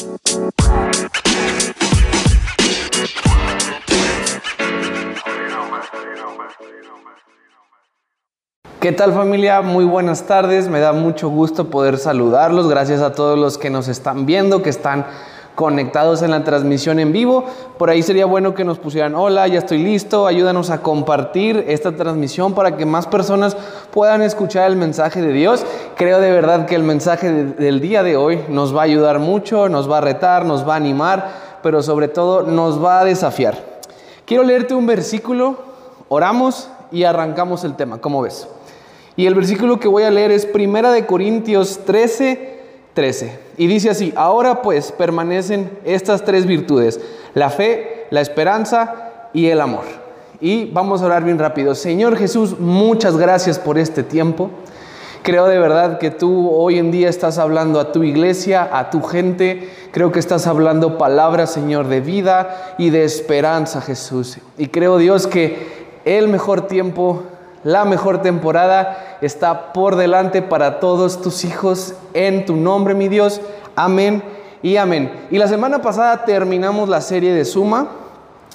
¿Qué tal familia? Muy buenas tardes. Me da mucho gusto poder saludarlos. Gracias a todos los que nos están viendo, que están conectados en la transmisión en vivo. Por ahí sería bueno que nos pusieran, hola, ya estoy listo, ayúdanos a compartir esta transmisión para que más personas puedan escuchar el mensaje de Dios. Creo de verdad que el mensaje del día de hoy nos va a ayudar mucho, nos va a retar, nos va a animar, pero sobre todo nos va a desafiar. Quiero leerte un versículo, oramos y arrancamos el tema. ¿Cómo ves? Y el versículo que voy a leer es Primera Corintios 13, 13. Y dice así, ahora pues permanecen estas tres virtudes, la fe, la esperanza y el amor. Y vamos a orar bien rápido. Señor Jesús, muchas gracias por este tiempo. Creo de verdad que tú hoy en día estás hablando a tu iglesia, a tu gente. Creo que estás hablando palabras, Señor, de vida y de esperanza, Jesús. Y creo, Dios, que el mejor tiempo la mejor temporada está por delante para todos tus hijos en tu nombre, mi Dios. Amén y amén. Y la semana pasada terminamos la serie de Suma.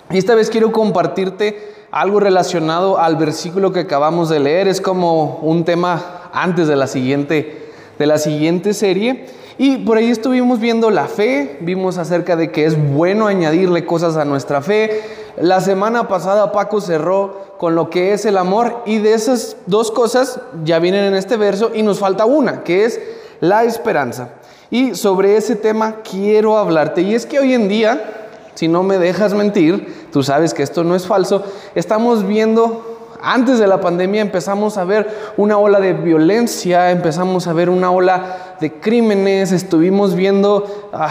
Y esta vez quiero compartirte algo relacionado al versículo que acabamos de leer. Es como un tema antes de la siguiente, de la siguiente serie. Y por ahí estuvimos viendo la fe, vimos acerca de que es bueno añadirle cosas a nuestra fe. La semana pasada Paco cerró con lo que es el amor y de esas dos cosas ya vienen en este verso y nos falta una, que es la esperanza. Y sobre ese tema quiero hablarte. Y es que hoy en día, si no me dejas mentir, tú sabes que esto no es falso, estamos viendo antes de la pandemia empezamos a ver una ola de violencia, empezamos a ver una ola de crímenes, estuvimos viendo ah,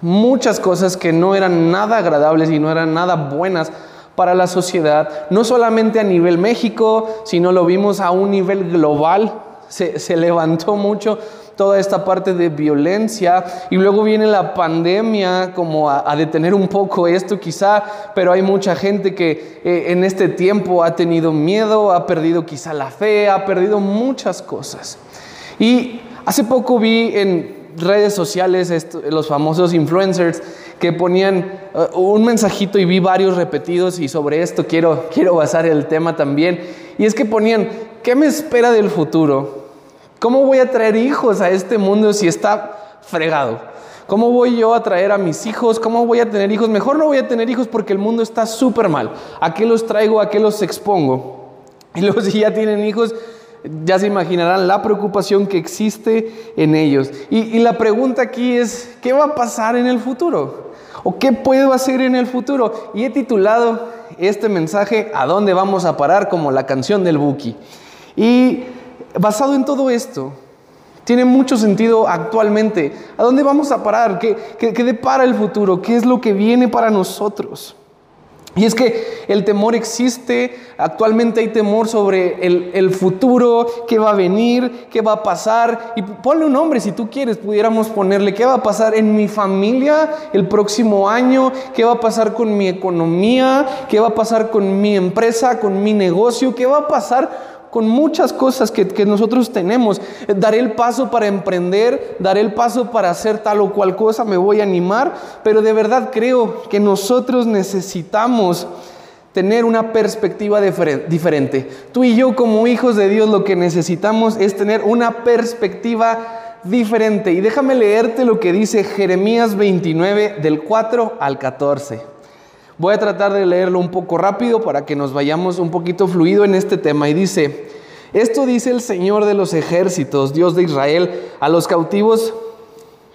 muchas cosas que no eran nada agradables y no eran nada buenas para la sociedad, no solamente a nivel México, sino lo vimos a un nivel global, se, levantó mucho toda esta parte de violencia y luego viene la pandemia como a, detener un poco esto quizá, pero hay mucha gente que eh, en este tiempo ha tenido miedo, ha perdido quizá la fe, ha perdido muchas cosas. Y hace poco vi en redes sociales los famosos influencers que ponían uh, un mensajito y vi varios repetidos y sobre esto quiero, quiero basar el tema también. Y es que ponían, ¿qué me espera del futuro? ¿Cómo voy a traer hijos a este mundo si está fregado? ¿Cómo voy yo a traer a mis hijos? ¿Cómo voy a tener hijos? Mejor no voy a tener hijos porque el mundo está súper mal. ¿A qué los traigo? ¿A qué los expongo? Y luego si ya tienen hijos, ya se imaginarán la preocupación que existe en ellos. Y, la pregunta aquí es, ¿qué va a pasar en el futuro? ¿O qué puedo hacer en el futuro? Y he titulado este mensaje ¿A dónde vamos a parar? como la canción del Buki. Y basado en todo esto, tiene mucho sentido actualmente. ¿A dónde vamos a parar? ¿Qué, qué, qué depara el futuro? ¿Qué es lo que viene para nosotros? Y es que el temor existe, actualmente hay temor sobre el, futuro, qué va a venir, qué va a pasar. Y ponle un nombre si tú quieres, pudiéramos ponerle qué va a pasar en mi familia el próximo año, qué va a pasar con mi economía, qué va a pasar con mi empresa, con mi negocio, qué va a pasar con muchas cosas que, nosotros tenemos. Daré el paso para emprender, daré el paso para hacer tal o cual cosa, me voy a animar, pero de verdad creo que nosotros necesitamos tener una perspectiva diferente. Tú y yo como hijos de Dios lo que necesitamos es tener una perspectiva diferente. Y déjame leerte lo que dice Jeremías 29 del 4 al 14. Voy a tratar de leerlo un poco rápido para que nos vayamos un poquito fluido en este tema. Y dice, esto dice el Señor de los ejércitos, Dios de Israel, a los cautivos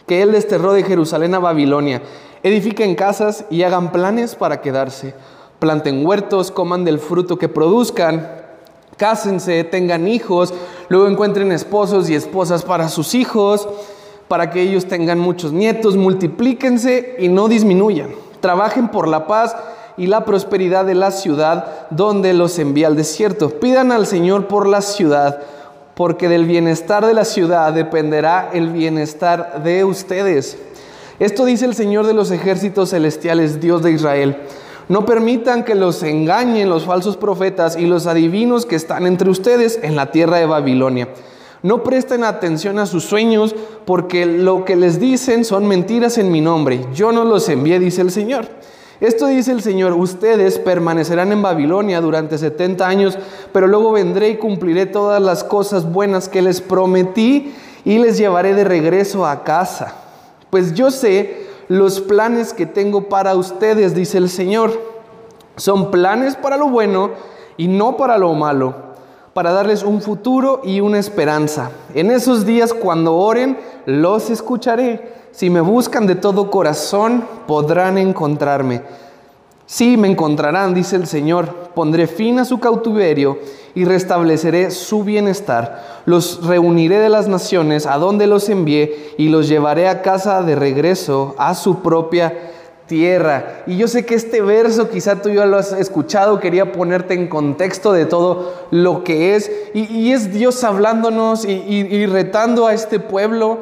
que Él desterró de Jerusalén a Babilonia. Edifiquen casas y hagan planes para quedarse. Planten huertos, coman del fruto que produzcan. Cásense, tengan hijos, luego encuentren esposos y esposas para sus hijos, para que ellos tengan muchos nietos, multiplíquense y no disminuyan Trabajen por la paz y la prosperidad de la ciudad donde los envía al desierto. Pidan al Señor por la ciudad, porque del bienestar de la ciudad dependerá el bienestar de ustedes. Esto dice el Señor de los ejércitos celestiales, Dios de Israel. No permitan que los engañen los falsos profetas y los adivinos que están entre ustedes en la tierra de Babilonia. No presten atención a sus sueños porque lo que les dicen son mentiras en mi nombre. Yo no los envié, dice el Señor. Esto dice el Señor, ustedes permanecerán en Babilonia durante 70 años, pero luego vendré y cumpliré todas las cosas buenas que les prometí y les llevaré de regreso a casa. Pues yo sé los planes que tengo para ustedes, dice el Señor. Son planes para lo bueno y no para lo malo, para darles un futuro y una esperanza. En esos días cuando oren, los escucharé. Si me buscan de todo corazón, podrán encontrarme. Sí, me encontrarán, dice el Señor. Pondré fin a su cautiverio y restableceré su bienestar. Los reuniré de las naciones a donde los envié y los llevaré a casa de regreso a su propia tierra. Y yo sé que este verso quizá tú ya lo has escuchado, quería ponerte en contexto de todo lo que es. Y, es Dios hablándonos y retando a este pueblo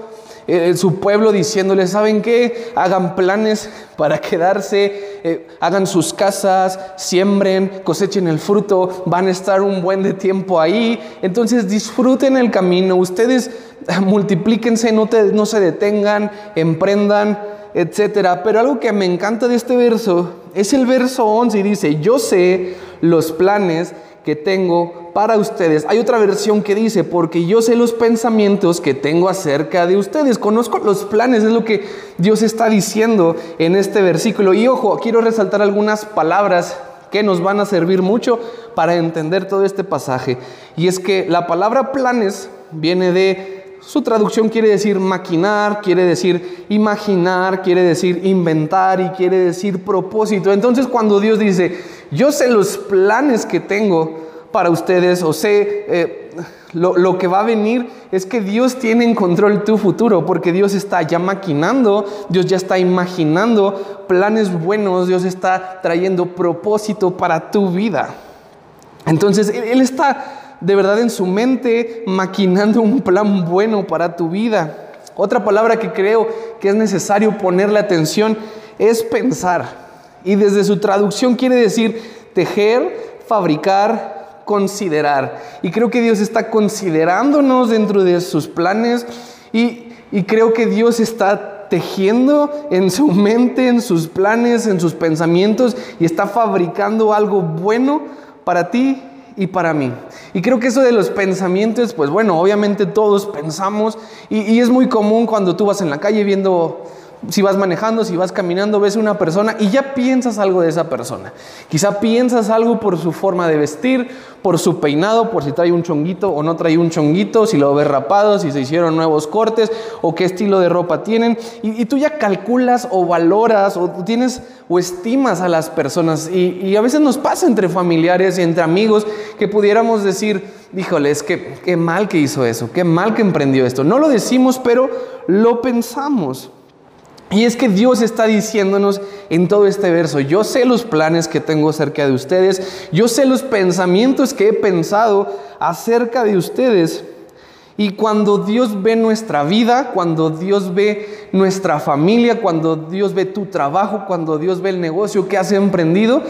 eh, su pueblo diciéndole, ¿saben qué? Hagan planes para quedarse, eh, hagan sus casas, siembren, cosechen el fruto, van a estar un buen de tiempo ahí. Entonces disfruten el camino, ustedes multiplíquense, no, no se detengan, emprendan, etcétera. Pero algo que me encanta de este verso es el verso 11 y dice, yo sé los planes que tengo para ustedes. Hay otra versión que dice, porque yo sé los pensamientos que tengo acerca de ustedes. Conozco los planes, es lo que Dios está diciendo en este versículo. Y ojo, quiero resaltar algunas palabras que nos van a servir mucho para entender todo este pasaje. Y es que la palabra planes viene de su traducción quiere decir maquinar, quiere decir imaginar, quiere decir inventar y quiere decir propósito. Entonces cuando Dios dice, yo sé los planes que tengo para ustedes o sé eh, lo, lo, que va a venir, es que Dios tiene en control tu futuro, porque Dios está ya maquinando, Dios ya está imaginando planes buenos, Dios está trayendo propósito para tu vida. Entonces Él está de verdad en su mente maquinando un plan bueno para tu vida. Otra palabra que creo que es necesario ponerle atención es pensar. Y desde su traducción quiere decir tejer, fabricar, considerar. Y creo que Dios está considerándonos dentro de sus planes y, y creo que Dios está tejiendo en su mente, en sus planes, en sus pensamientos y está fabricando algo bueno para ti y para mí. Y creo que eso de los pensamientos, pues bueno, obviamente todos pensamos y, es muy común cuando tú vas en la calle viendo si vas manejando, si vas caminando, ves una persona y ya piensas algo de esa persona. Quizá piensas algo por su forma de vestir, por su peinado, por si trae un chonguito o no trae un chonguito, si lo ves rapado, si se hicieron nuevos cortes o qué estilo de ropa tienen. Y, tú ya calculas o valoras o tienes o estimas a las personas. Y, y, a veces nos pasa entre familiares y entre amigos que pudiéramos decir, híjole, es que qué mal que hizo eso, qué mal que emprendió esto. No lo decimos, pero lo pensamos. Y es que Dios está diciéndonos en todo este verso, yo sé los planes que tengo acerca de ustedes, yo sé los pensamientos que he pensado acerca de ustedes. Y cuando Dios ve nuestra vida, cuando Dios ve nuestra familia, cuando Dios ve tu trabajo, cuando Dios ve el negocio que has emprendido,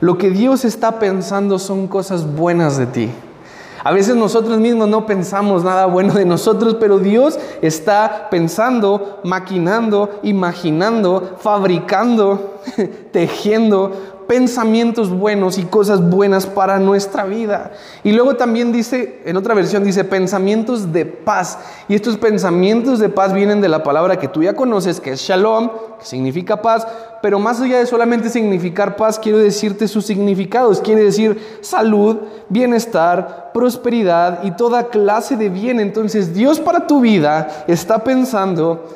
lo que Dios está pensando son cosas buenas de ti. A veces nosotros mismos no pensamos nada bueno de nosotros, pero Dios está pensando, maquinando, imaginando, fabricando, tejiendo pensamientos buenos y cosas buenas para nuestra vida. Y luego también dice, en otra versión dice pensamientos de paz. Y estos pensamientos de paz vienen de la palabra que tú ya conoces, que es shalom, que significa paz. Pero más allá de solamente significar paz, quiero decirte sus significados. Quiere decir salud, bienestar, prosperidad y toda clase de bien. Entonces Dios para tu vida está pensando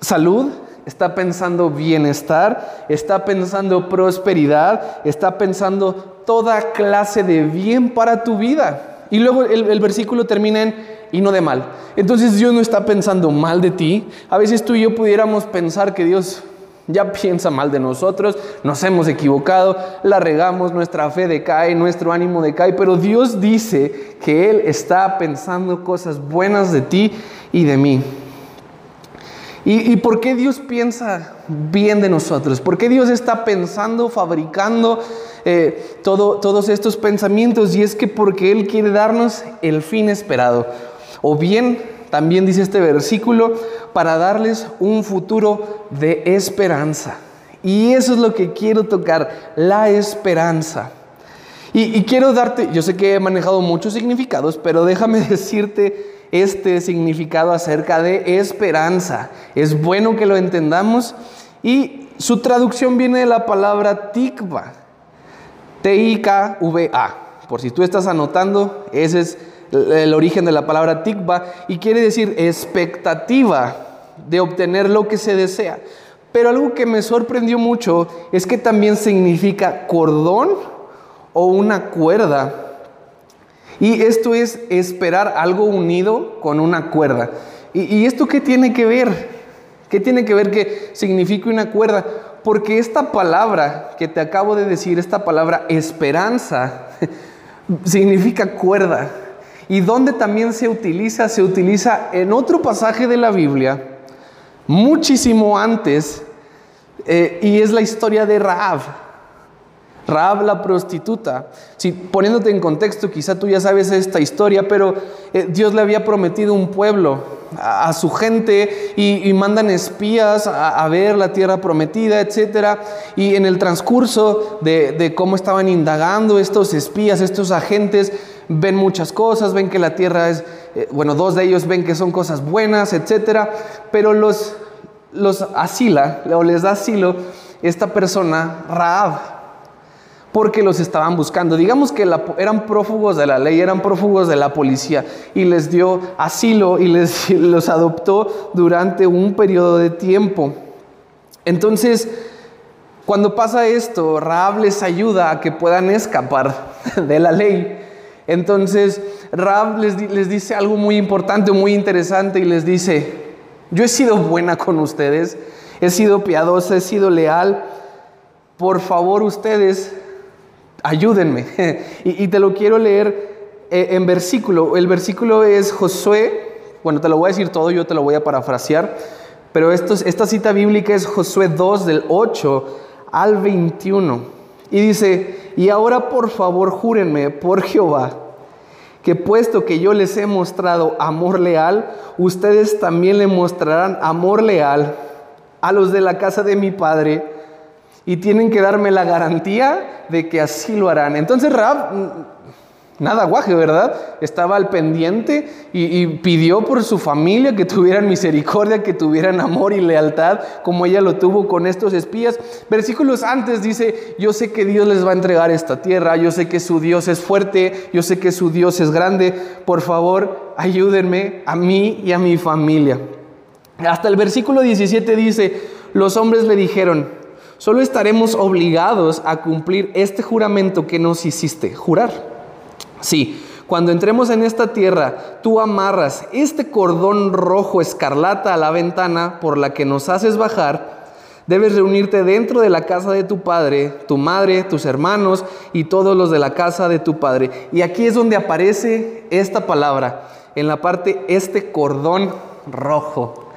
salud, está pensando bienestar, está pensando prosperidad, está pensando toda clase de bien para tu vida. Y luego el, versículo termina en y no de mal. Entonces Dios no está pensando mal de ti. A veces tú y yo pudiéramos pensar que Dios ya piensa mal de nosotros, nos hemos equivocado, la regamos, nuestra fe decae, nuestro ánimo decae, pero Dios dice que Él está pensando cosas buenas de ti y de mí. ¿Y, por qué Dios piensa bien de nosotros? ¿Por qué Dios está pensando, fabricando eh, todo, todos estos pensamientos? Y es que porque Él quiere darnos el fin esperado. O bien, también dice este versículo, para darles un futuro de esperanza. Y eso es lo que quiero tocar, la esperanza. Y, quiero darte, yo sé que he manejado muchos significados, pero déjame decirte este significado acerca de esperanza. Es bueno que lo entendamos y su traducción viene de la palabra tikva, T-I-K-V-A. Por si tú estás anotando, ese es el origen de la palabra tikva y quiere decir expectativa de obtener lo que se desea. Pero algo que me sorprendió mucho es que también significa cordón o una cuerda. Y esto es esperar algo unido con una cuerda. ¿Y, esto qué tiene que ver? ¿Qué tiene que ver que signifique una cuerda? Porque esta palabra que te acabo de decir, esta palabra esperanza, significa cuerda. Y donde también se utiliza, se utiliza en otro pasaje de la Biblia, muchísimo antes, eh, y es la historia de Raab. Raab la prostituta. Si poniéndote en contexto, quizá tú ya sabes esta historia, pero eh, Dios le había prometido un pueblo a, su gente y, mandan espías a, ver la tierra prometida, etc. Y en el transcurso de, cómo estaban indagando estos espías, estos agentes, ven muchas cosas, ven que la tierra es, eh, bueno, dos de ellos ven que son cosas buenas, etc. Pero los, los asila o les da asilo esta persona, Raab porque los estaban buscando. Digamos que eran prófugos de la ley, eran prófugos de la policía y les dio asilo y les, los adoptó durante un periodo de tiempo. Entonces, cuando pasa esto, Raab les ayuda a que puedan escapar de la ley. Entonces, Raab les, les dice algo muy importante, muy interesante y les dice, yo he sido buena con ustedes, he sido piadosa, he sido leal. Por favor, ustedes ayúdenme. y, te lo quiero leer eh, en versículo. El versículo es Josué, bueno, te lo voy a decir todo, yo te lo voy a parafrasear, pero esto, esta cita bíblica es Josué 2 del 8 al 21. Y dice, y ahora por favor júrenme por Jehová, que puesto que yo les he mostrado amor leal, ustedes también le mostrarán amor leal a los de la casa de mi padre y tienen que darme la garantía de que así lo harán. Entonces Raab, mm, nada guaje, ¿verdad? Estaba al pendiente y, pidió por su familia que tuvieran misericordia, que tuvieran amor y lealtad, como ella lo tuvo con estos espías. Versículos antes dice, yo sé que Dios les va a entregar esta tierra, yo sé que su Dios es fuerte, yo sé que su Dios es grande, por favor, ayúdenme a mí y a mi familia. Hasta el versículo 17 dice, los hombres le dijeron, solo estaremos obligados a cumplir este juramento que nos hiciste jurar. Sí, cuando entremos en esta tierra, tú amarras este cordón rojo escarlata a la ventana por la que nos haces bajar. Debes reunirte dentro de la casa de tu padre, tu madre, tus hermanos y todos los de la casa de tu padre. Y aquí es donde aparece esta palabra, en la parte este cordón rojo.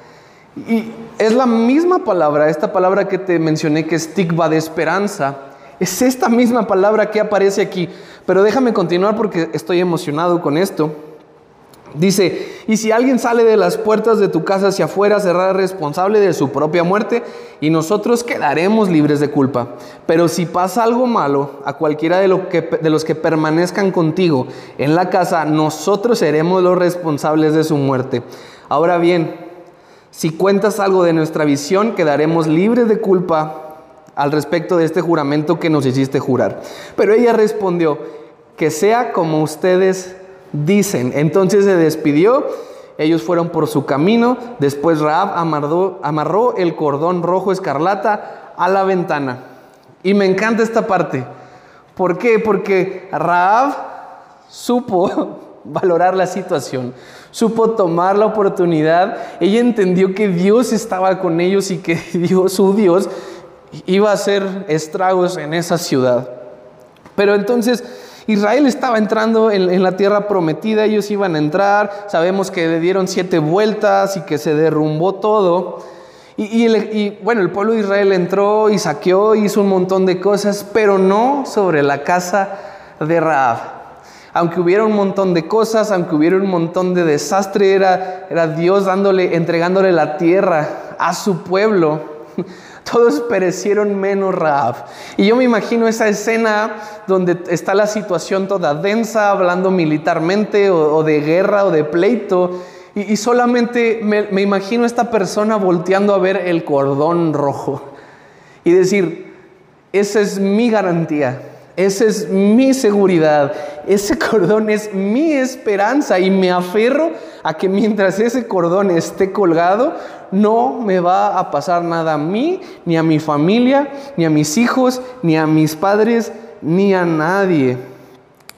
Y es la misma palabra, esta palabra que te mencioné que es tikva de esperanza, es esta misma palabra que aparece aquí. Pero déjame continuar porque estoy emocionado con esto. Dice, y si alguien sale de las puertas de tu casa hacia afuera, será responsable de su propia muerte y nosotros quedaremos libres de culpa. Pero si pasa algo malo a cualquiera de, de los que permanezcan contigo en la casa, nosotros seremos los responsables de su muerte. Ahora bien, si cuentas algo de nuestra visión, quedaremos libres de culpa al respecto de este juramento que nos hiciste jurar. Pero ella respondió, que sea como ustedes dicen. Entonces se despidió, ellos fueron por su camino, después Raab amarró, el cordón rojo escarlata a la ventana. Y me encanta esta parte. ¿Por qué? Porque Raab supo valorar la situación supo tomar la oportunidad, ella entendió que Dios estaba con ellos y que Dios, su Dios, iba a hacer estragos en esa ciudad. Pero entonces Israel estaba entrando en, la tierra prometida, ellos iban a entrar, sabemos que le dieron siete vueltas y que se derrumbó todo. Y, y, bueno, el pueblo de Israel entró y saqueó, hizo un montón de cosas, pero no sobre la casa de Raab. Aunque hubiera un montón de cosas, aunque hubiera un montón de desastre, era, era Dios entregándole la tierra a su pueblo. Todos perecieron menos Raab. Y yo me imagino esa escena donde está la situación toda densa, hablando militarmente o, de guerra o de pleito. Y, solamente me, me imagino esta persona volteando a ver el cordón rojo y decir, esa es mi garantía. Esa es mi seguridad. Ese cordón es mi esperanza y me aferro a que mientras ese cordón esté colgado, no me va a pasar nada a mí, ni a mi familia, ni a mis hijos, ni a mis padres, ni a nadie.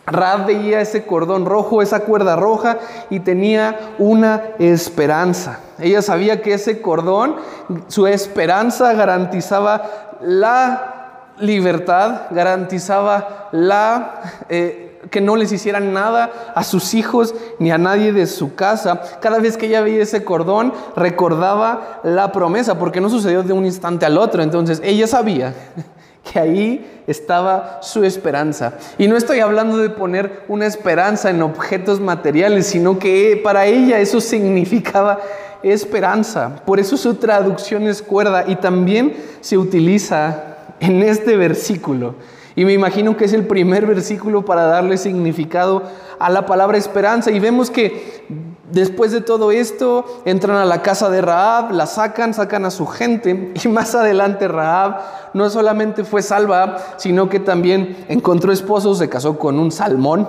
Rab veía ese cordón rojo, esa cuerda roja y tenía una esperanza. Ella sabía que ese cordón, su esperanza garantizaba la libertad, garantizaba la, eh, que no les hicieran nada a sus hijos ni a nadie de su casa. Cada vez que ella veía ese cordón, recordaba la promesa, porque no sucedió de un instante al otro. Entonces ella sabía que ahí estaba su esperanza. Y no estoy hablando de poner una esperanza en objetos materiales, sino que para ella eso significaba esperanza. Por eso su traducción es cuerda y también se utiliza en este versículo. Y me imagino que es el primer versículo para darle significado a la palabra esperanza. Y vemos que después de todo esto entran a la casa de Raab, la sacan, sacan a su gente. Y más adelante Raab no solamente fue salva, sino que también encontró esposo, se casó con un salmón.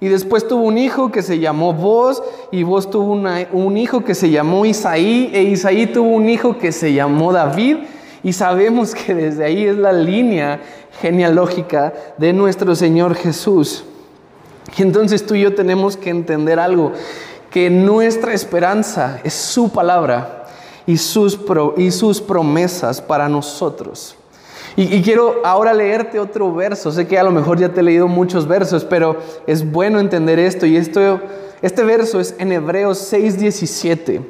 Y después tuvo un hijo que se llamó Boz, y Boz tuvo un hijo que se llamó Isaí, e Isaí tuvo un hijo que se llamó David. Y sabemos que desde ahí es la línea genealógica de nuestro Señor Jesús. Y entonces tú y yo tenemos que entender algo, que nuestra esperanza es su palabra y sus, y sus promesas para nosotros. Y, y, quiero ahora leerte otro verso. Sé que a lo mejor ya te he leído muchos versos, pero es bueno entender esto. Y esto, este verso es en Hebreos 6:17.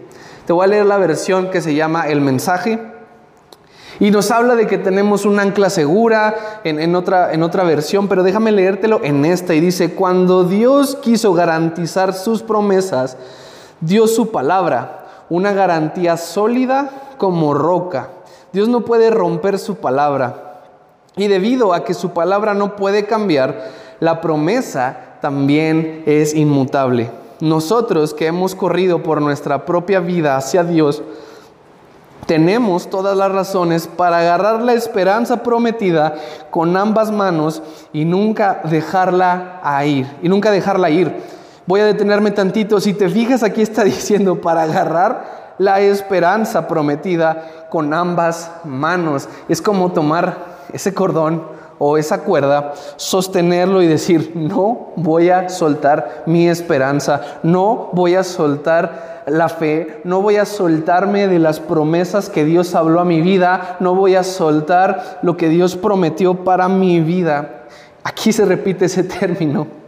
Te voy a leer la versión que se llama El mensaje. Y nos habla de que tenemos un ancla segura en, otra, otra versión, pero déjame leértelo en esta. Y dice, cuando Dios quiso garantizar sus promesas, dio su palabra, una garantía sólida como roca. Dios no puede romper su palabra. Y debido a que su palabra no puede cambiar, la promesa también es inmutable. Nosotros que hemos corrido por nuestra propia vida hacia Dios, tenemos todas las razones para agarrar la esperanza prometida con ambas manos y nunca dejarla ir, y nunca dejarla ir. Voy a detenerme tantito, si te fijas aquí está diciendo para agarrar la esperanza prometida con ambas manos. Es como tomar ese cordón o esa cuerda, sostenerlo y decir, no voy a soltar mi esperanza, no voy a soltar la fe, no voy a soltarme de las promesas que Dios habló a mi vida, no voy a soltar lo que Dios prometió para mi vida. Aquí se repite ese término.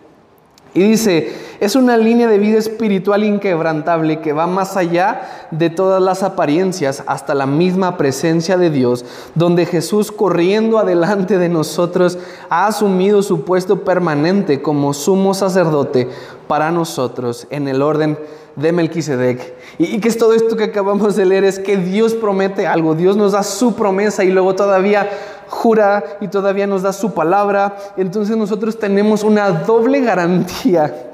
Y dice, es una línea de vida espiritual inquebrantable que va más allá de todas las apariencias hasta la misma presencia de Dios, donde Jesús corriendo adelante de nosotros ha asumido su puesto permanente como sumo sacerdote para nosotros en el orden de Melquisedec. ¿Y qué es todo esto que acabamos de leer? Es que Dios promete algo, Dios nos da su promesa y luego todavía jura y todavía nos da su palabra. Entonces nosotros tenemos una doble garantía.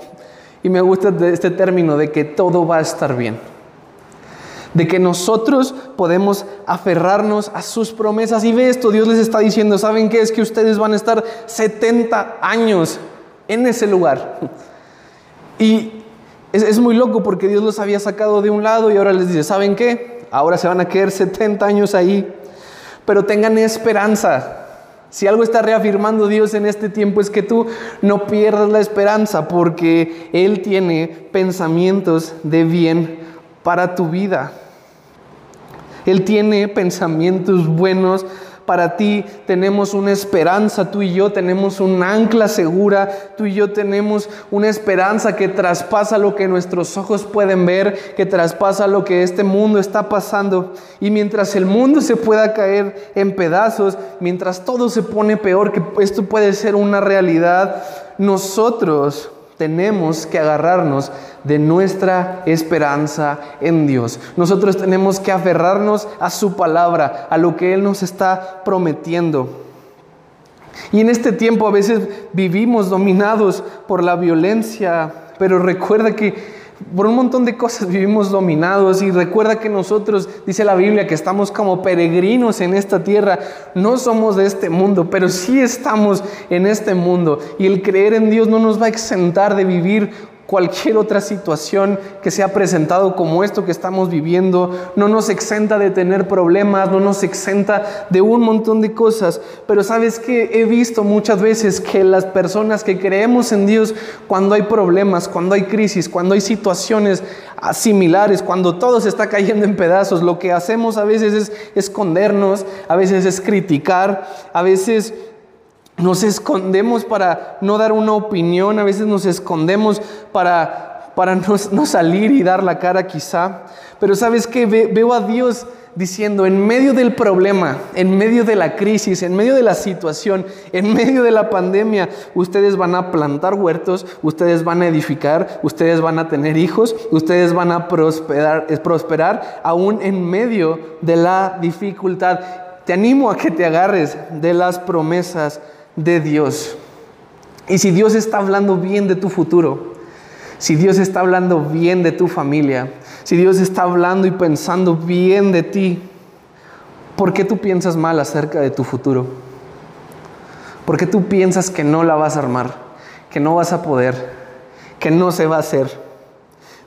Y me gusta este término de que todo va a estar bien. De que nosotros podemos aferrarnos a sus promesas. Y ve esto, Dios les está diciendo, ¿saben qué? Es que ustedes van a estar 70 años en ese lugar. Y es, muy loco porque Dios los había sacado de un lado y ahora les dice, ¿saben qué? Ahora se van a quedar 70 años ahí. Pero tengan esperanza. Si algo está reafirmando Dios en este tiempo es que tú no pierdas la esperanza porque Él tiene pensamientos de bien para tu vida. Él tiene pensamientos buenos para ti, tenemos una esperanza, tú y yo tenemos un ancla segura, tú y yo tenemos una esperanza que traspasa lo que nuestros ojos pueden ver, que traspasa lo que este mundo está pasando. Y mientras el mundo se pueda caer en pedazos, mientras todo se pone peor, que esto puede ser una realidad, nosotros tenemos que agarrarnos de nuestra esperanza en Dios. Nosotros tenemos que aferrarnos a su palabra, a lo que Él nos está prometiendo. Y en este tiempo a veces vivimos dominados por la violencia, pero recuerda que por un montón de cosas vivimos dominados y recuerda que nosotros, dice la Biblia, que estamos como peregrinos en esta tierra. No somos de este mundo, pero sí estamos en este mundo. Y el creer en Dios no nos va a exentar de vivir cualquier otra situación que se ha presentado como esto que estamos viviendo, no nos exenta de tener problemas, no nos exenta de un montón de cosas. Pero sabes que he visto muchas veces que las personas que creemos en Dios, cuando hay problemas, cuando hay crisis, cuando hay situaciones similares, cuando todo se está cayendo en pedazos, lo que hacemos a veces es escondernos, a veces es criticar, a veces nos escondemos para no dar una opinión, a veces nos escondemos para, para no, salir y dar la cara quizá. Pero sabes que veo a Dios diciendo, en medio del problema, en medio de la crisis, en medio de la situación, en medio de la pandemia, ustedes van a plantar huertos, ustedes van a edificar, ustedes van a tener hijos, ustedes van a prosperar, prosperar aún en medio de la dificultad. Te animo a que te agarres de las promesas de Dios. Y si Dios está hablando bien de tu futuro, si Dios está hablando bien de tu familia, si Dios está hablando y pensando bien de ti, ¿por qué tú piensas mal acerca de tu futuro? ¿Por qué tú piensas que no la vas a armar, que no vas a poder, que no se va a hacer?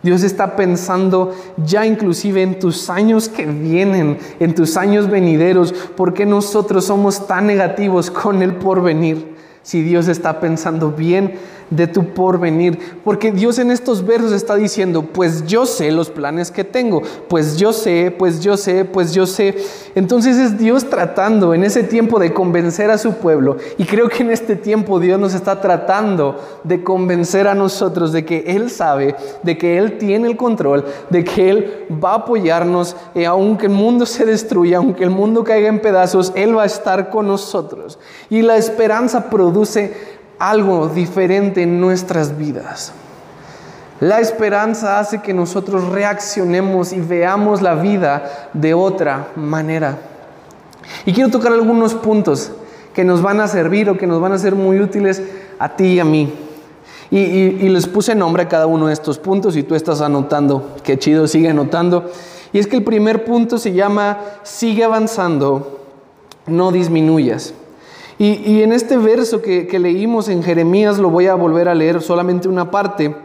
Dios está pensando ya inclusive en tus años que vienen, en tus años venideros. ¿Por qué nosotros somos tan negativos con el porvenir? Si Dios está pensando bien de tu porvenir. Porque Dios en estos versos está diciendo, pues yo sé los planes que tengo, pues yo sé, pues yo sé, pues yo sé. Entonces es Dios tratando en ese tiempo de convencer a su pueblo. Y creo que en este tiempo Dios nos está tratando de convencer a nosotros de que Él sabe, de que Él tiene el control, de que Él va a apoyarnos, y aunque el mundo se destruya, aunque el mundo caiga en pedazos, Él va a estar con nosotros. Y la esperanza produce algo diferente en nuestras vidas. La esperanza hace que nosotros reaccionemos y veamos la vida de otra manera. Y quiero tocar algunos puntos que nos van a servir o que nos van a ser muy útiles a ti y a mí. Y, les puse nombre a cada uno de estos puntos y tú estás anotando. Qué chido, sigue anotando. Y es que el primer punto se llama, sigue avanzando, no disminuyas. Y, en este verso que, leímos en Jeremías, lo voy a volver a leer solamente una parte.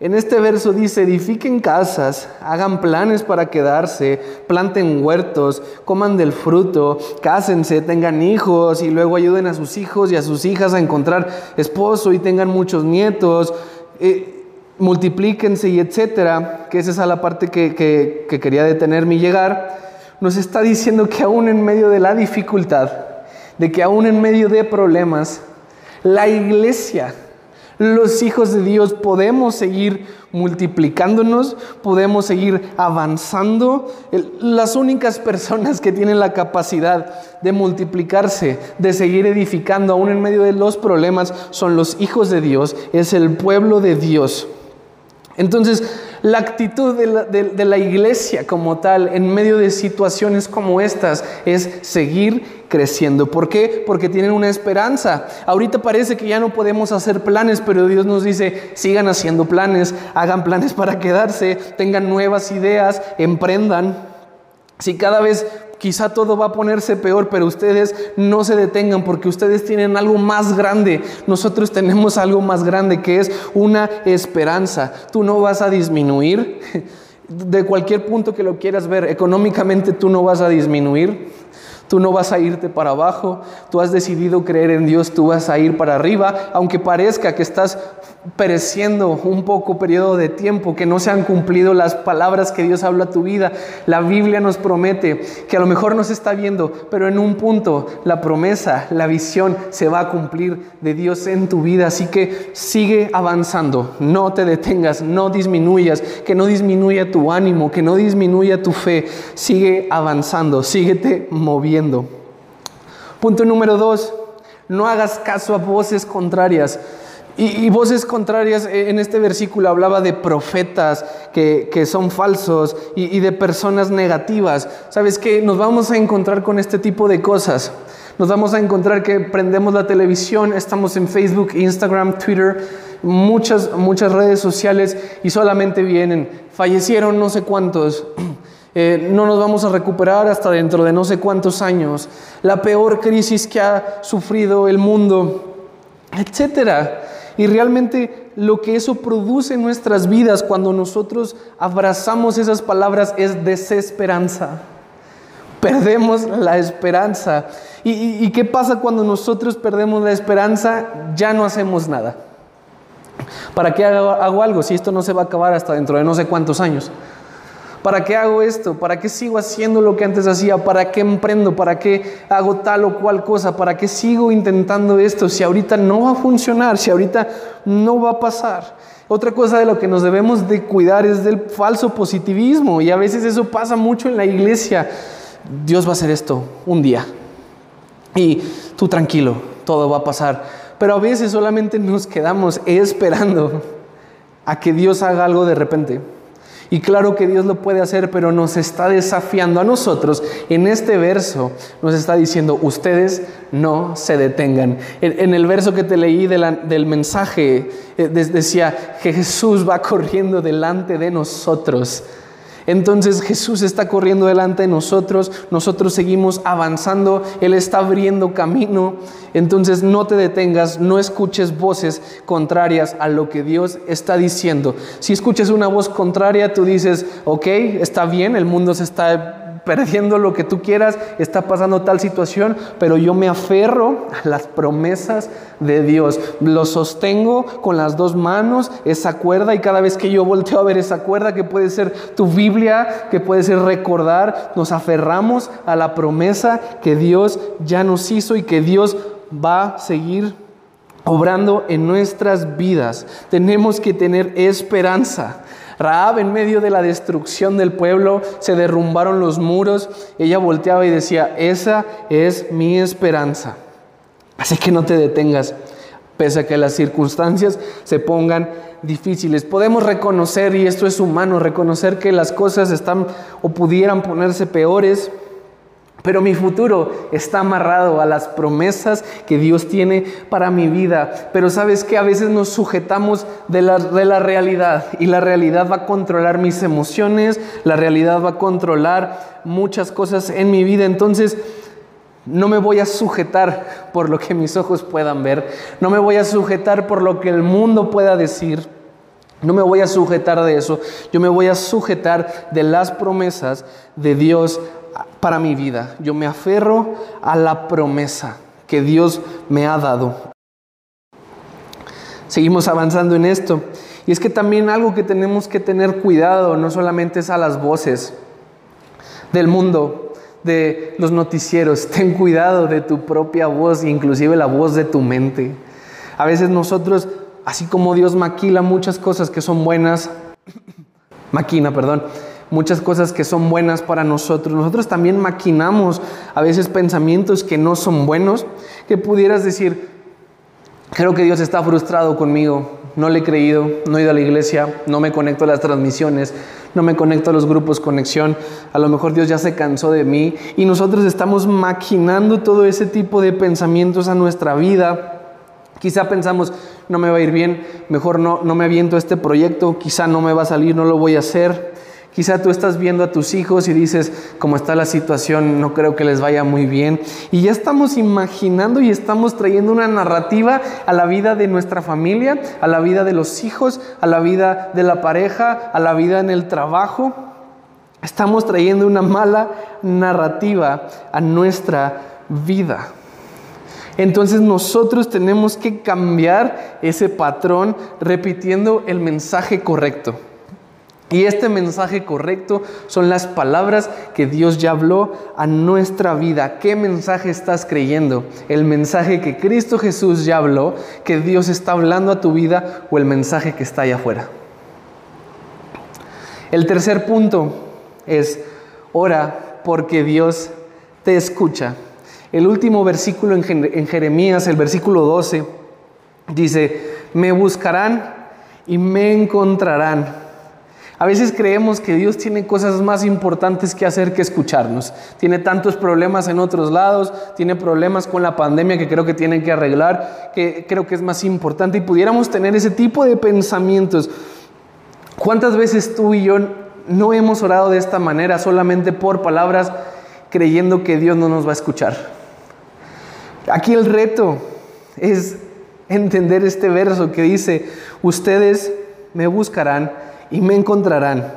En este verso dice, edifiquen casas, hagan planes para quedarse, planten huertos, coman del fruto, cásense, tengan hijos y luego ayuden a sus hijos y a sus hijas a encontrar esposo y tengan muchos nietos, eh, multiplíquense y etcétera, que esa es la parte que quería detenerme y llegar. Nos está diciendo que aún en medio de la dificultad, de que aún en medio de problemas, la iglesia, los hijos de Dios, podemos seguir multiplicándonos, podemos seguir avanzando. Las únicas personas que tienen la capacidad de multiplicarse, de seguir edificando aún en medio de los problemas, son los hijos de Dios, es el pueblo de Dios. Entonces, la actitud de la, iglesia como tal en medio de situaciones como estas es seguir creciendo. ¿Por qué? Porque tienen una esperanza. Ahorita parece que ya no podemos hacer planes, pero Dios nos dice, sigan haciendo planes, hagan planes para quedarse, tengan nuevas ideas, emprendan. Si cada vez Quizá todo va a ponerse peor, pero ustedes no se detengan porque ustedes tienen algo más grande. Nosotros tenemos algo más grande que es una esperanza. Tú no vas a disminuir. De cualquier punto que lo quieras ver, económicamente tú no vas a disminuir. Tú no vas a irte para abajo, tú has decidido creer en Dios, tú vas a ir para arriba, aunque parezca que estás pereciendo un poco periodo de tiempo, que no se han cumplido las palabras que Dios habla a tu vida. La Biblia nos promete que a lo mejor no se está viendo, pero en un punto la promesa, la visión se va a cumplir de Dios en tu vida. Así que sigue avanzando, no te detengas, no disminuyas, que no disminuya tu ánimo, que no disminuya tu fe. Sigue avanzando, síguete moviendo. Punto número dos, no hagas caso a voces contrarias. Y, voces contrarias eh, en este versículo hablaba de profetas que, son falsos y, y, de personas negativas. ¿Sabes qué? Nos vamos a encontrar con este tipo de cosas. Nos vamos a encontrar que prendemos la televisión, estamos en Facebook, Instagram, Twitter, muchas, muchas redes sociales y solamente vienen, fallecieron no sé cuántos. Eh, no nos vamos a recuperar hasta dentro de no sé cuántos años, la peor crisis que ha sufrido el mundo, etcétera. Y realmente lo que eso produce en nuestras vidas cuando nosotros abrazamos esas palabras es desesperanza. Perdemos la esperanza. ¿Y, qué pasa cuando nosotros perdemos la esperanza? Ya no hacemos nada. ¿Para qué hago algo si esto no se va a acabar hasta dentro de no sé cuántos años? ¿Para qué hago esto? ¿Para qué sigo haciendo lo que antes hacía? ¿Para qué emprendo? ¿Para qué hago tal o cual cosa? ¿Para qué sigo intentando esto si ahorita no va a funcionar? Si ahorita no va a pasar. Otra cosa de lo que nos debemos de cuidar es del falso positivismo y a veces eso pasa mucho en la iglesia. Dios va a hacer esto un día y tú tranquilo, todo va a pasar. Pero a veces solamente nos quedamos esperando a que Dios haga algo de repente. Y claro que Dios lo puede hacer, pero nos está desafiando a nosotros. En este verso nos está diciendo, ustedes no se detengan. En, el verso que te leí del mensaje eh, decía que Jesús va corriendo delante de nosotros. Entonces Jesús está corriendo delante de nosotros, nosotros seguimos avanzando, Él está abriendo camino. Entonces no te detengas, no escuches voces contrarias a lo que Dios está diciendo. Si escuchas una voz contraria, tú dices, ok, está bien, el mundo se está perdiendo lo que tú quieras, está pasando tal situación, pero yo me aferro a las promesas de Dios. Lo sostengo con las dos manos, esa cuerda, y cada vez que yo volteo a ver esa cuerda, que puede ser tu Biblia, que puede ser recordar, nos aferramos a la promesa que Dios ya nos hizo y que Dios va a seguir obrando en nuestras vidas. Tenemos que tener esperanza. Raab en medio de la destrucción del pueblo, se derrumbaron los muros, ella volteaba y decía, esa es mi esperanza. Así que no te detengas, pese a que las circunstancias se pongan difíciles. Podemos reconocer, y esto es humano, reconocer que las cosas están o pudieran ponerse peores, pero mi futuro está amarrado a las promesas que Dios tiene para mi vida. Pero sabes que a veces nos sujetamos de la, de la, realidad y la realidad va a controlar mis emociones, la realidad va a controlar muchas cosas en mi vida. Entonces no me voy a sujetar por lo que mis ojos puedan ver, no me voy a sujetar por lo que el mundo pueda decir. No me voy a sujetar de eso, yo me voy a sujetar de las promesas de Dios para mi vida. Yo me aferro a la promesa que Dios me ha dado. Seguimos avanzando en esto. Y es que también algo que tenemos que tener cuidado no solamente es a las voces del mundo, de los noticieros. Ten cuidado de tu propia voz, inclusive la voz de tu mente. A veces nosotros, así como Dios maquila muchas cosas que son buenas, maquina, perdón, muchas cosas que son buenas para nosotros. Nosotros también maquinamos a veces pensamientos que no son buenos, que pudieras decir, creo que Dios está frustrado conmigo, no le he creído, no he ido a la iglesia, no me conecto a las transmisiones, no me conecto a los grupos conexión, a lo mejor Dios ya se cansó de mí y nosotros estamos maquinando todo ese tipo de pensamientos a nuestra vida. Quizá pensamos, no me va a ir bien, mejor no, no me aviento a este proyecto, quizá no me va a salir, no lo voy a hacer. Quizá tú estás viendo a tus hijos y dices, como está la situación, no creo que les vaya muy bien. Y ya estamos imaginando y estamos trayendo una narrativa a la vida de nuestra familia, a la vida de los hijos, a la vida de la pareja, a la vida en el trabajo. Estamos trayendo una mala narrativa a nuestra vida. Entonces nosotros tenemos que cambiar ese patrón repitiendo el mensaje correcto. Y este mensaje correcto son las palabras que Dios ya habló a nuestra vida. ¿Qué mensaje estás creyendo? ¿El mensaje que Cristo Jesús ya habló, que Dios está hablando a tu vida o el mensaje que está allá afuera? El tercer punto es, ora porque Dios te escucha. El último versículo en Jeremías, el versículo 12, dice, me buscarán y me encontrarán. A veces creemos que Dios tiene cosas más importantes que hacer que escucharnos. Tiene tantos problemas en otros lados, tiene problemas con la pandemia que creo que tiene que arreglar, que creo que es más importante y pudiéramos tener ese tipo de pensamientos. ¿Cuántas veces tú y yo no hemos orado de esta manera solamente por palabras creyendo que Dios no nos va a escuchar? Aquí el reto es entender este verso que dice, ustedes me buscarán y me encontrarán.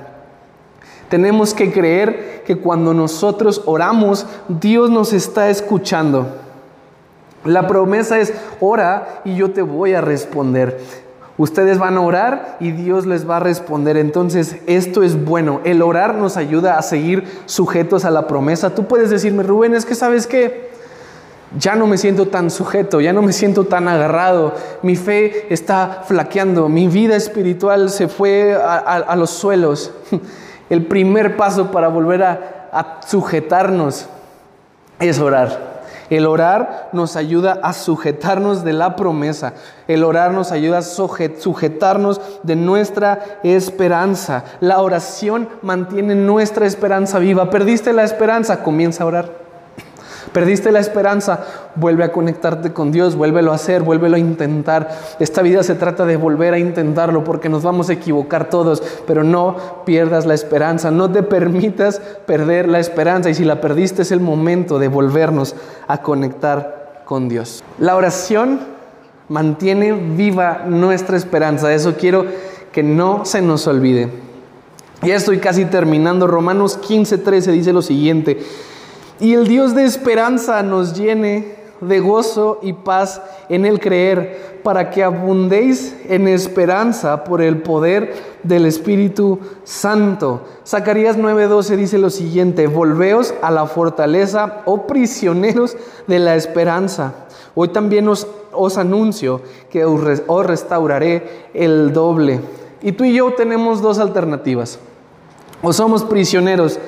Tenemos que creer que cuando nosotros oramos, Dios nos está escuchando. La promesa es, ora y yo te voy a responder. Ustedes van a orar y Dios les va a responder. Entonces, esto es bueno. El orar nos ayuda a seguir sujetos a la promesa. Tú puedes decirme, Rubén, es que sabes que ya no me siento tan sujeto, ya no me siento tan agarrado, mi fe está flaqueando, mi vida espiritual se fue a, los suelos. El primer paso para volver a, sujetarnos es orar. El orar nos ayuda a sujetarnos de la promesa. El orar nos ayuda a sujetarnos de nuestra esperanza. La oración mantiene nuestra esperanza viva. Perdiste la esperanza, comienza a orar. Perdiste la esperanza, vuelve a conectarte con Dios, vuélvelo a hacer, vuélvelo a intentar. Esta vida se trata de volver a intentarlo porque nos vamos a equivocar todos, pero no pierdas la esperanza, no te permitas perder la esperanza y si la perdiste es el momento de volvernos a conectar con Dios. La oración mantiene viva nuestra esperanza, eso quiero que no se nos olvide. Ya estoy casi terminando, Romanos 15, 13 dice lo siguiente. Y el Dios de esperanza nos llene de gozo y paz en el creer, para que abundéis en esperanza por el poder del Espíritu Santo. Zacarías 9:12 dice lo siguiente, volveos a la fortaleza, oh prisioneros de la esperanza. Hoy también os, os anuncio que os, os restauraré el doble. Y tú y yo tenemos dos alternativas. O somos prisioneros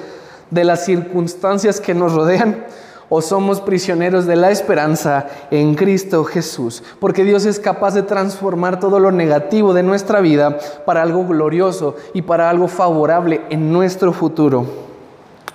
de las circunstancias que nos rodean o somos prisioneros de la esperanza en Cristo Jesús. Porque Dios es capaz de transformar todo lo negativo de nuestra vida para algo glorioso y para algo favorable en nuestro futuro.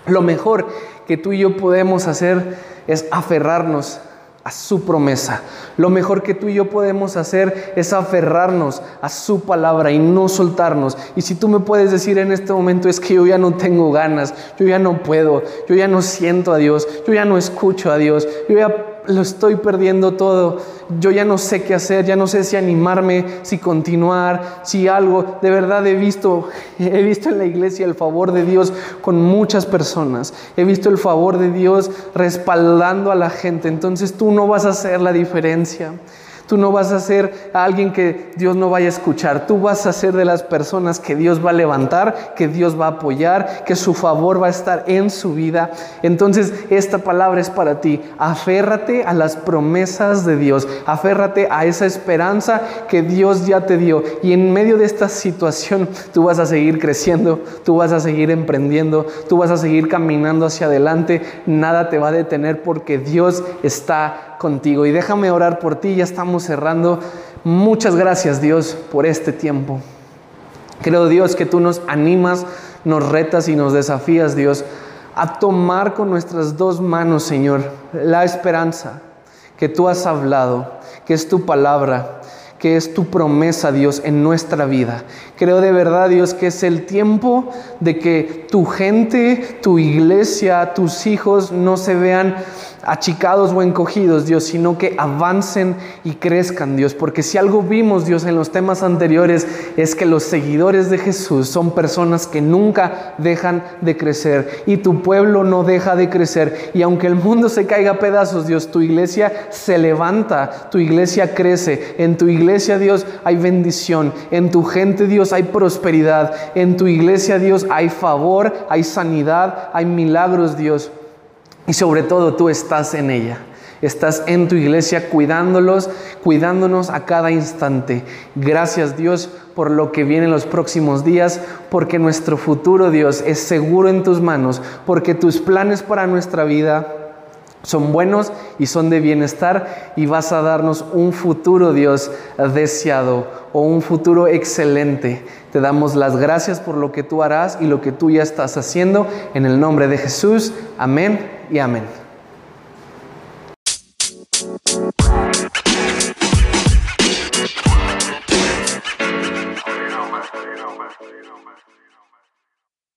Lo mejor que tú y yo podemos hacer es aferrarnos a su promesa. Lo mejor que tú y yo podemos hacer es aferrarnos a su palabra y no soltarnos. Y si tú me puedes decir en este momento es que yo ya no tengo ganas, yo ya no puedo, yo ya no siento a Dios, yo ya no escucho a Dios, yo ya lo estoy perdiendo todo, yo ya no sé qué hacer, ya no sé si animarme, si continuar, si algo. De verdad he visto, he visto en la iglesia el favor de Dios con muchas personas. He visto el favor de Dios respaldando a la gente. Entonces tú no vas a hacer la diferencia. Tú no vas a ser alguien que Dios no vaya a escuchar. Tú vas a ser de las personas que Dios va a levantar, que Dios va a apoyar, que su favor va a estar en su vida. Entonces, esta palabra es para ti. Aférrate a las promesas de Dios. Aférrate a esa esperanza que Dios ya te dio. Y en medio de esta situación, tú vas a seguir creciendo, tú vas a seguir emprendiendo, tú vas a seguir caminando hacia adelante. Nada te va a detener porque Dios contigo. Y déjame orar por ti, ya estamos cerrando. Muchas gracias Dios por este tiempo. Creo Dios que tú nos animas, nos retas y nos desafías Dios a tomar con nuestras dos manos, Señor, la esperanza que tú has hablado, que es tu palabra, que es tu promesa, Dios, en nuestra vida. Creo de verdad, Dios, que es el tiempo de que tu gente, tu iglesia, tus hijos no se vean achicados o encogidos, Dios, sino que avancen y crezcan, Dios. Porque si algo vimos, Dios, en los temas anteriores, es que los seguidores de Jesús son personas que nunca dejan de crecer y tu pueblo no deja de crecer. Y aunque el mundo se caiga a pedazos, Dios, tu iglesia se levanta, tu iglesia crece. En tu iglesia, Dios, hay bendición. En tu gente, Dios, hay prosperidad. En tu iglesia, Dios, hay favor, hay sanidad, hay milagros, Dios. Y sobre todo tú estás en ella. Estás en tu iglesia cuidándolos, cuidándonos a cada instante. Gracias Dios por lo que viene en los próximos días, porque nuestro futuro Dios es seguro en tus manos, porque tus planes para nuestra vida son buenos y son de bienestar y vas a darnos un futuro, Dios, deseado o un futuro excelente. Te damos las gracias por lo que tú harás y lo que tú ya estás haciendo. En el nombre de Jesús, amén y amén.